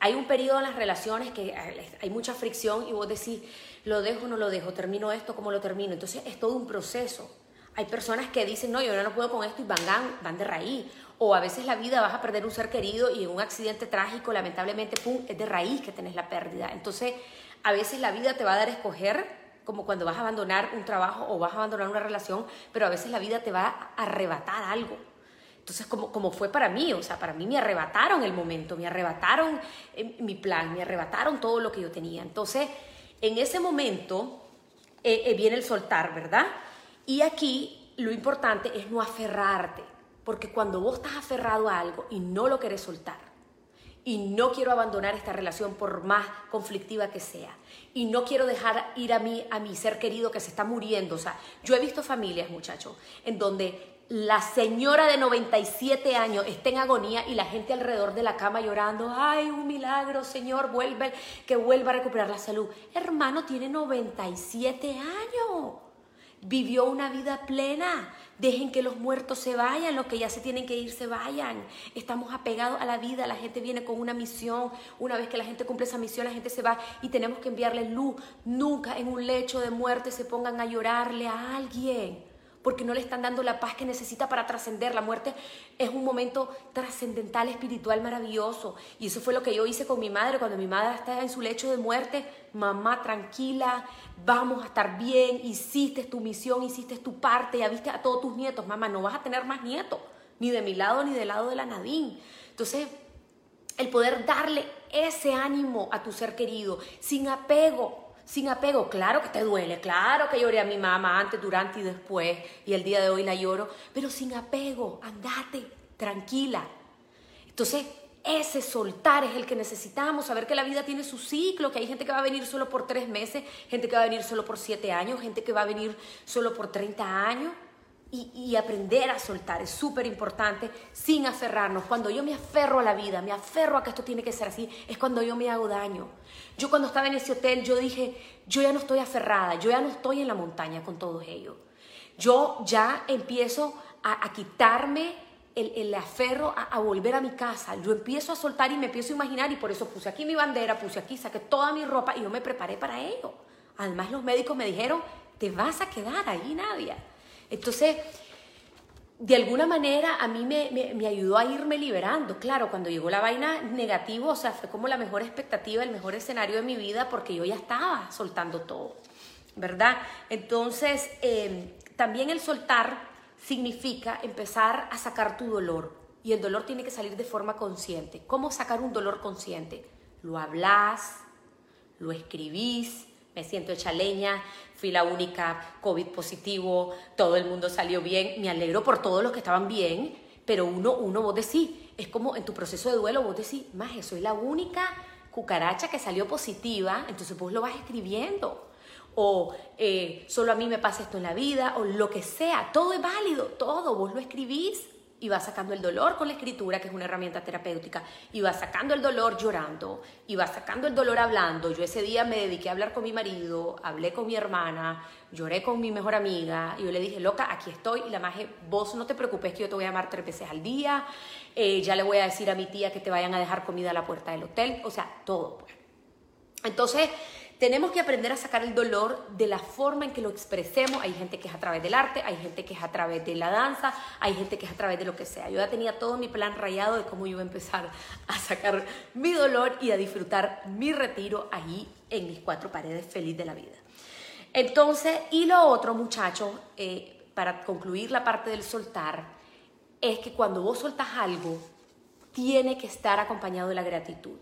Hay un periodo en las relaciones que hay mucha fricción y vos decís, lo dejo no lo dejo, termino esto como lo termino. Entonces es todo un proceso. Hay personas que dicen, no, yo no puedo con esto y van, van de raíz. O a veces la vida vas a perder un ser querido y en un accidente trágico, lamentablemente, pum, es de raíz que tenés la pérdida. Entonces, a veces la vida te va a dar a escoger, como cuando vas a abandonar un trabajo o vas a abandonar una relación, pero a veces la vida te va a arrebatar algo. Entonces, como, como fue para mí, o sea, para mí me arrebataron el momento, me arrebataron eh, mi plan, me arrebataron todo lo que yo tenía. Entonces, en ese momento eh, eh, viene el soltar, ¿verdad? Y aquí lo importante es no aferrarte, porque cuando vos estás aferrado a algo y no lo querés soltar, y no quiero abandonar esta relación por más conflictiva que sea, y no quiero dejar ir a mí, a mi ser querido que se está muriendo. O sea, yo he visto familias, muchachos, en donde la señora de 97 años está en agonía y la gente alrededor de la cama llorando, ay, un milagro, Señor, vuelve, que vuelva a recuperar la salud. Hermano, tiene 97 años vivió una vida plena. Dejen que los muertos se vayan, los que ya se tienen que ir se vayan. Estamos apegados a la vida, la gente viene con una misión. Una vez que la gente cumple esa misión, la gente se va y tenemos que enviarle luz. Nunca en un lecho de muerte se pongan a llorarle a alguien porque no le están dando la paz que necesita para trascender. La muerte es un momento trascendental, espiritual, maravilloso. Y eso fue lo que yo hice con mi madre cuando mi madre estaba en su lecho de muerte. Mamá, tranquila, vamos a estar bien, hiciste tu misión, hiciste tu parte, ya viste a todos tus nietos. Mamá, no vas a tener más nietos, ni de mi lado ni del lado de la Nadine. Entonces, el poder darle ese ánimo a tu ser querido, sin apego, sin apego, claro que te duele, claro que lloré a mi mamá antes, durante y después, y el día de hoy la lloro, pero sin apego, andate, tranquila. Entonces, ese soltar es el que necesitamos, saber que la vida tiene su ciclo, que hay gente que va a venir solo por tres meses, gente que va a venir solo por siete años, gente que va a venir solo por 30 años y, aprender a soltar es súper importante sin aferrarnos. Cuando yo me aferro a la vida, me aferro a que esto tiene que ser así, es cuando yo me hago daño. Yo cuando estaba en ese hotel, yo dije, yo ya no estoy aferrada, yo ya no estoy en la montaña con todos ellos. Yo ya empiezo a, quitarme el, el, aferro a, volver a mi casa. Yo empiezo a soltar y me empiezo a imaginar y por eso puse aquí mi bandera, puse aquí, saqué toda mi ropa y yo me preparé para ello. Además los médicos me dijeron, te vas a quedar ahí, Nadia. Entonces, de alguna manera a mí me, ayudó a irme liberando. Claro, cuando llegó la vaina negativa, o sea, fue como la mejor expectativa, el mejor escenario de mi vida, porque yo ya estaba soltando todo, ¿verdad? Entonces, em, también el soltar significa empezar a sacar tu dolor. Y el dolor tiene que salir de forma consciente. ¿Cómo sacar un dolor consciente? Lo hablas, lo escribís, me siento hecha leña, fui la única COVID positivo, todo el mundo salió bien, me alegro por todos los que estaban bien, pero uno, uno vos decís, es como en tu proceso de duelo, vos decís, más, soy la única cucaracha que salió positiva, entonces vos lo vas escribiendo. O eh, solo a mí me pasa esto en la vida, o lo que sea, todo es válido, todo, vos lo escribís y va sacando el dolor con la escritura, que es una herramienta terapéutica, y va sacando el dolor llorando, y va sacando el dolor hablando. Yo ese día me dediqué a hablar con mi marido, hablé con mi hermana, lloré con mi mejor amiga, y yo le dije, loca, aquí estoy, y la maje, vos no te preocupes que yo te voy a llamar tres veces al día, eh, ya le voy a decir a mi tía que te vayan a dejar comida a la puerta del hotel, o sea, todo, pues. Entonces, tenemos que aprender a sacar el dolor de la forma en que lo expresemos. Hay gente que es a través del arte, hay gente que es a través de la danza, hay gente que es a través de lo que sea. Yo ya tenía todo mi plan rayado de cómo iba a empezar a sacar mi dolor y a disfrutar mi retiro ahí en mis cuatro paredes feliz de la vida. Entonces, y lo otro, muchachos, eh, para concluir la parte del soltar, es que cuando vos soltas algo, tiene que estar acompañado de la gratitud.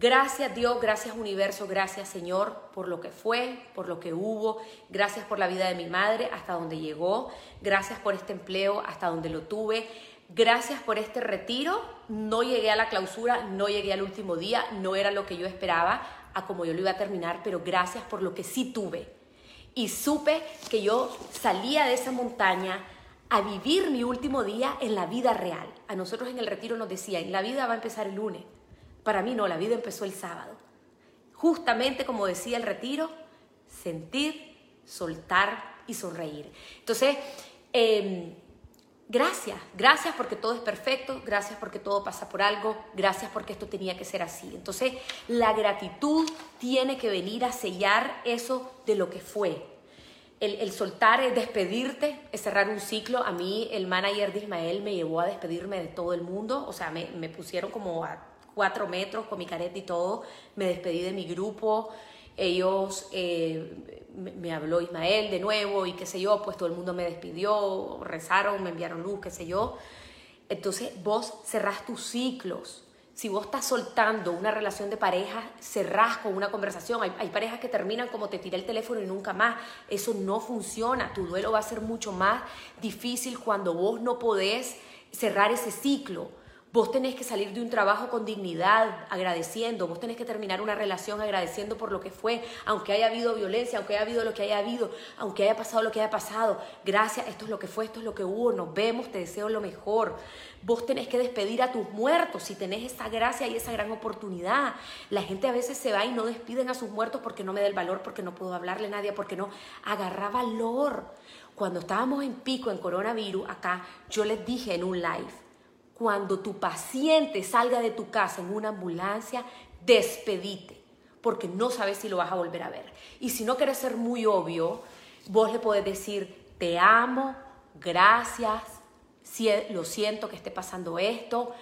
Gracias Dios, gracias universo, gracias Señor por lo que fue, por lo que hubo, gracias por la vida de mi madre hasta donde llegó, gracias por este empleo hasta donde lo tuve, gracias por este retiro, no llegué a la clausura, no llegué al último día, no era lo que yo esperaba, a como yo lo iba a terminar, pero gracias por lo que sí tuve. Y supe que yo salía de esa montaña a vivir mi último día en la vida real. A nosotros en el retiro nos decían, la vida va a empezar el lunes para mí no, la vida empezó el sábado. Justamente como decía el retiro, sentir, soltar y sonreír. Entonces, em, gracias, gracias porque todo es perfecto, gracias porque todo pasa por algo, gracias porque esto tenía que ser así. Entonces, la gratitud tiene que venir a sellar eso de lo que fue. El, soltar es despedirte, es cerrar un ciclo. A mí el manager de Ismael me llevó a despedirme de todo el mundo, o sea, me, me pusieron como a cuatro metros con mi careta y todo. Me despedí de mi grupo. Ellos, eh, me, habló Ismael de nuevo y qué sé yo, pues todo el mundo me despidió, rezaron, me enviaron luz, qué sé yo. Entonces vos cerrás tus ciclos. Si vos estás soltando una relación de pareja, cerrás con una conversación. Hay, hay, parejas que terminan como te tiré el teléfono y nunca más. Eso no funciona. Tu duelo va a ser mucho más difícil cuando vos no podés cerrar ese ciclo. Vos tenés que salir de un trabajo con dignidad, agradeciendo. Vos tenés que terminar una relación agradeciendo por lo que fue, aunque haya habido violencia, aunque haya habido lo que haya habido, aunque haya pasado lo que haya pasado. Gracias, esto es lo que fue, esto es lo que hubo. Nos vemos, te deseo lo mejor. Vos tenés que despedir a tus muertos si tenés esa gracia y esa gran oportunidad. La gente a veces se va y no despiden a sus muertos porque no me da el valor, porque no puedo hablarle a nadie, porque no agarra valor. Cuando estábamos en pico en coronavirus, acá yo les dije en un live cuando tu paciente salga de tu casa en una ambulancia, despedite, porque no sabes si lo vas a volver a ver. Y si no quieres ser muy obvio, vos le podés decir, te amo, gracias, lo siento que esté pasando esto,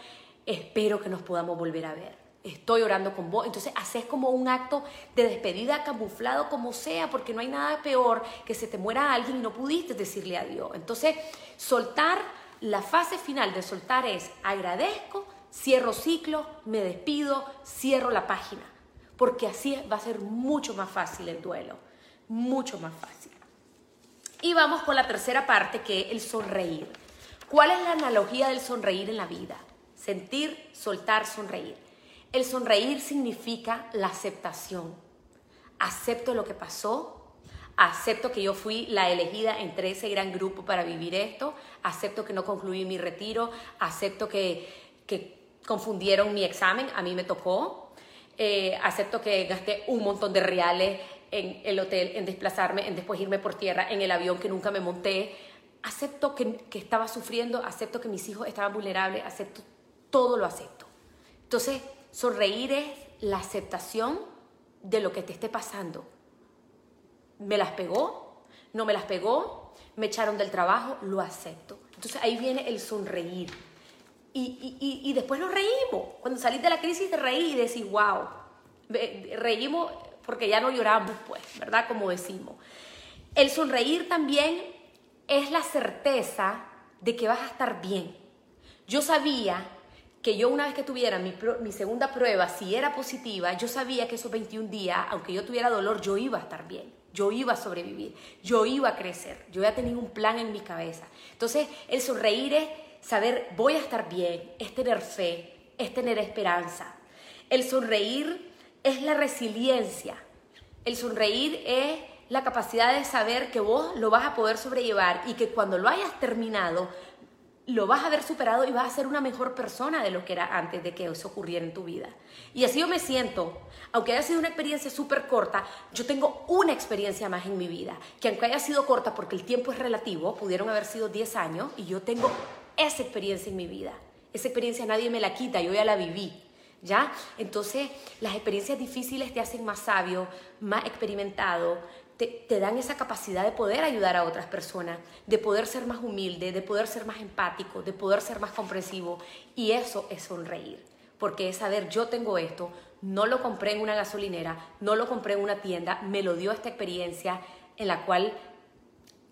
espero que nos podamos volver a ver. Estoy orando con vos. Entonces, haces como un acto de despedida camuflado como sea, porque no hay nada peor que se te muera alguien y no pudiste decirle adiós. Entonces, soltar la fase final de soltar es agradezco, cierro ciclo, me despido, cierro la página, porque así va a ser mucho más fácil el duelo, mucho más fácil. Y vamos con la tercera parte que es el sonreír. ¿Cuál es la analogía del sonreír en la vida? Sentir, soltar, sonreír. El sonreír significa la aceptación. Acepto lo que pasó, acepto que yo fui la elegida entre ese gran grupo para vivir esto, acepto que no concluí mi retiro, acepto que, confundieron mi examen, a mí me tocó, eh, acepto que gasté un montón de reales en el hotel, en desplazarme, en después irme por tierra, en el avión que nunca me monté, acepto que, que estaba sufriendo, acepto que mis hijos estaban vulnerables, acepto, todo lo acepto. Entonces, sonreír es la aceptación de lo que te esté pasando me las pegó, no me las pegó, me echaron del trabajo, lo acepto. Entonces ahí viene el sonreír. Y, y, y, después nos reímos. Cuando salís de la crisis te reí y decís, wow, reímos porque ya no lloramos, pues, ¿verdad? Como decimos. El sonreír también es la certeza de que vas a estar bien. Yo sabía que yo una vez que tuviera mi, mi, segunda prueba, si era positiva, yo sabía que esos 21 días, aunque yo tuviera dolor, yo iba a estar bien yo iba a sobrevivir, yo iba a crecer, yo ya tenía un plan en mi cabeza. Entonces, el sonreír es saber, voy a estar bien, es tener fe, es tener esperanza. El sonreír es la resiliencia. El sonreír es la capacidad de saber que vos lo vas a poder sobrellevar y que cuando lo hayas terminado, lo vas a haber superado y vas a ser una mejor persona de lo que era antes de que eso ocurriera en tu vida. Y así yo me siento, aunque haya sido una experiencia súper corta, yo tengo una experiencia más en mi vida, que aunque haya sido corta porque el tiempo es relativo, pudieron haber sido 10 años, y yo tengo esa experiencia en mi vida. Esa experiencia nadie me la quita, yo ya la viví. ¿Ya? Entonces, las experiencias difíciles te hacen más sabio, más experimentado, te, dan esa capacidad de poder ayudar a otras personas, de poder ser más humilde, de poder ser más empático, de poder ser más comprensivo. Y eso es sonreír, porque es saber, yo tengo esto, no lo compré en una gasolinera, no lo compré en una tienda, me lo dio esta experiencia en la cual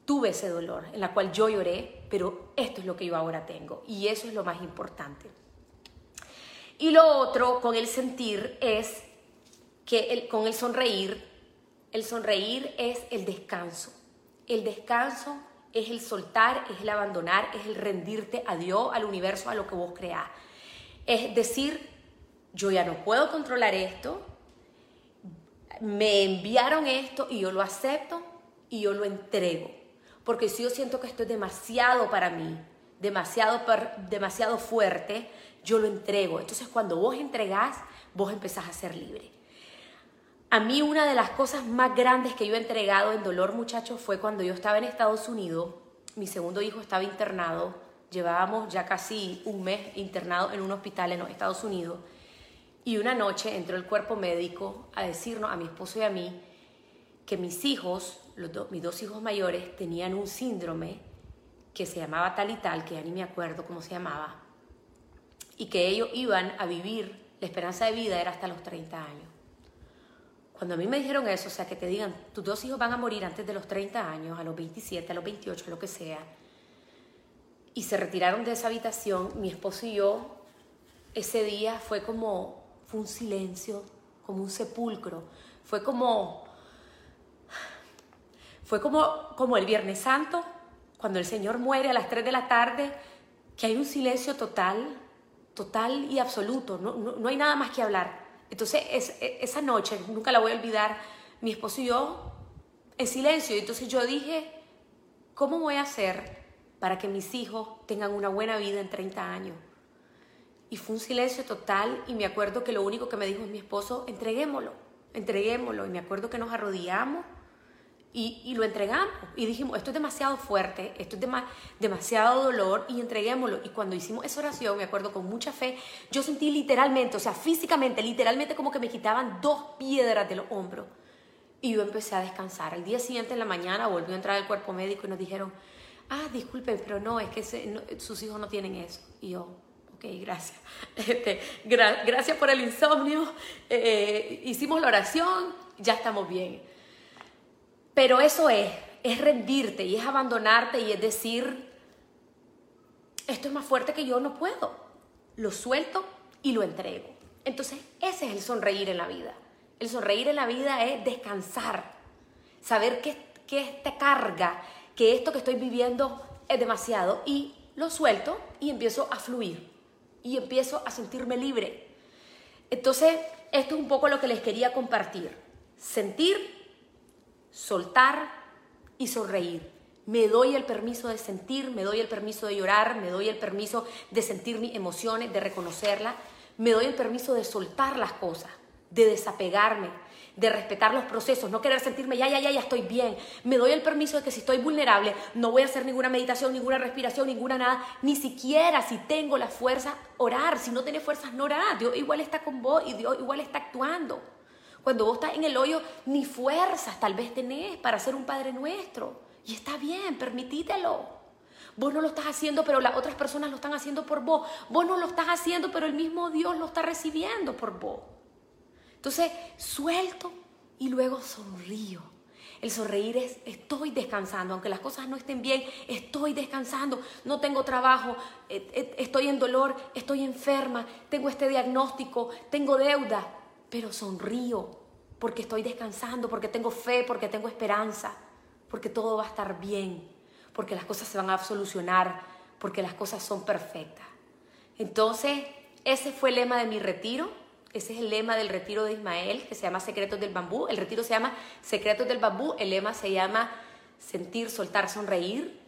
tuve ese dolor, en la cual yo lloré, pero esto es lo que yo ahora tengo. Y eso es lo más importante. Y lo otro con el sentir es que con el sonreír el sonreír es el descanso. El descanso es el soltar, es el abandonar, es el rendirte a Dios, al universo, a lo que vos creás. Es decir, yo ya no puedo controlar esto, me enviaron esto y yo lo acepto y yo lo entrego. Porque si yo siento que esto es demasiado para mí, demasiado, demasiado fuerte, yo lo entrego. Entonces cuando vos entregás, vos empezás a ser libre. A mí una de las cosas más grandes que yo he entregado en dolor, muchachos, fue cuando yo estaba en Estados Unidos, mi segundo hijo estaba internado, llevábamos ya casi un mes internado en un hospital en los Estados Unidos, y una noche entró el cuerpo médico a decirnos, a mi esposo y a mí, que mis hijos, mis dos hijos mayores, tenían un síndrome que se llamaba tal y tal, que ya ni me acuerdo cómo se llamaba, y que ellos iban a vivir, la esperanza de vida era hasta los 30 años. Cuando a mí me dijeron eso, o sea, que te digan, tus dos hijos van a morir antes de los 30 años, a los 27, a los 28, a lo que sea, y se retiraron de esa habitación, mi esposo y yo, ese día fue como, fue un silencio, como un sepulcro, fue como, fue como, como el Viernes Santo, cuando el Señor muere a las 3 de la tarde, que hay un silencio total, total y absoluto, no, no, no hay nada más que hablar. Entonces, e, esa noche, nunca la voy a olvidar, mi esposo y yo en silencio. Entonces yo dije, ¿cómo voy a hacer para que mis hijos tengan una buena vida en 30 años? Y fue un silencio total y me acuerdo que lo único que me dijo mi esposo, entreguémoslo, entreguémoslo. Y me acuerdo que nos arrodillamos y, lo entregamos. Y dijimos, esto es demasiado fuerte, esto es demasiado dolor y entreguémoslo. Y cuando hicimos esa oración, me acuerdo con mucha fe, yo sentí literalmente, o sea, físicamente, literalmente como que me quitaban dos piedras de los hombros. Y yo empecé a descansar. Al día siguiente en la mañana volvió a entrar el cuerpo médico y nos dijeron, ah, disculpen, pero no, es que sus hijos no tienen eso. Y yo, ok, gracias. Este, gracias por el insomnio. Eh, hicimos la oración, ya estamos bien. Pero eso es, es rendirte y es abandonarte y es decir, esto es más fuerte que yo, no puedo. Lo suelto y lo entrego. Entonces, ese es el sonreír en la vida. El sonreír en la vida es descansar, saber que, que esta carga, que esto que estoy viviendo es demasiado y lo suelto y empiezo a fluir y empiezo a sentirme libre. Entonces, esto es un poco lo que les quería compartir. Sentir soltar y sonreír. Me doy el permiso de sentir, me doy el permiso de llorar, me doy el permiso de sentir mis emociones, de reconocerlas, me doy el permiso de soltar las cosas, de desapegarme, de respetar los procesos, no querer sentirme ya, ya, ya, ya estoy bien. Me doy el permiso de que si estoy vulnerable, no voy a hacer ninguna meditación, ninguna respiración, ninguna nada, ni siquiera si tengo la fuerza, orar. Si no tienes fuerzas, no orar. Dios igual está con vos y Dios igual está actuando. Cuando vos estás en el hoyo, ni fuerzas tal vez tenés para ser un Padre Nuestro. Y está bien, permitítelo. Vos no lo estás haciendo, pero las otras personas lo están haciendo por vos. Vos no lo estás haciendo, pero el mismo Dios lo está recibiendo por vos. Entonces, suelto y luego sonrío. El sonreír es, estoy descansando, aunque las cosas no estén bien, estoy descansando, no tengo trabajo, estoy en dolor, estoy enferma, tengo este diagnóstico, tengo deuda, pero sonrío porque estoy descansando, porque tengo fe, porque tengo esperanza, porque todo va a estar bien, porque las cosas se van a solucionar, porque las cosas son perfectas. Entonces, ese fue el lema de mi retiro, ese es el lema del retiro de Ismael, que se llama Secretos del Bambú. El retiro se llama Secretos del Bambú, el lema se llama Sentir, Soltar, Sonreír.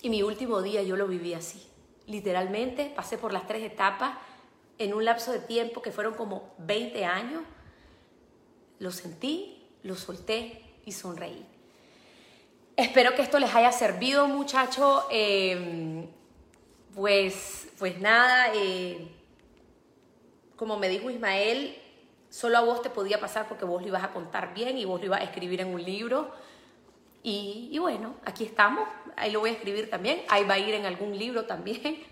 Y mi último día yo lo viví así. Literalmente pasé por las tres etapas en un lapso de tiempo que fueron como 20 años, lo sentí, lo solté y sonreí. Espero que esto les haya servido, muchachos. Em, pues, pues nada, eh, como me dijo Ismael, solo a vos te podía pasar porque vos lo ibas a contar bien y vos lo ibas a escribir en un libro. Y, bueno, aquí estamos, ahí lo voy a escribir también, ahí va a ir en algún libro también.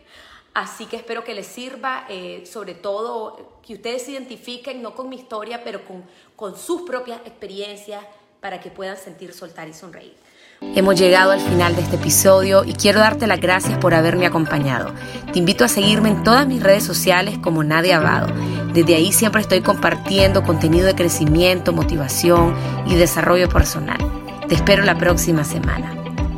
Así que espero que les sirva, eh, sobre todo que ustedes se identifiquen, no con mi historia, pero con, con sus propias experiencias para que puedan sentir, soltar y sonreír. Hemos llegado al final de este episodio y quiero darte las gracias por haberme acompañado. Te invito a seguirme en todas mis redes sociales como Nadia Abado. Desde ahí siempre estoy compartiendo contenido de crecimiento, motivación y desarrollo personal. Te espero la próxima semana.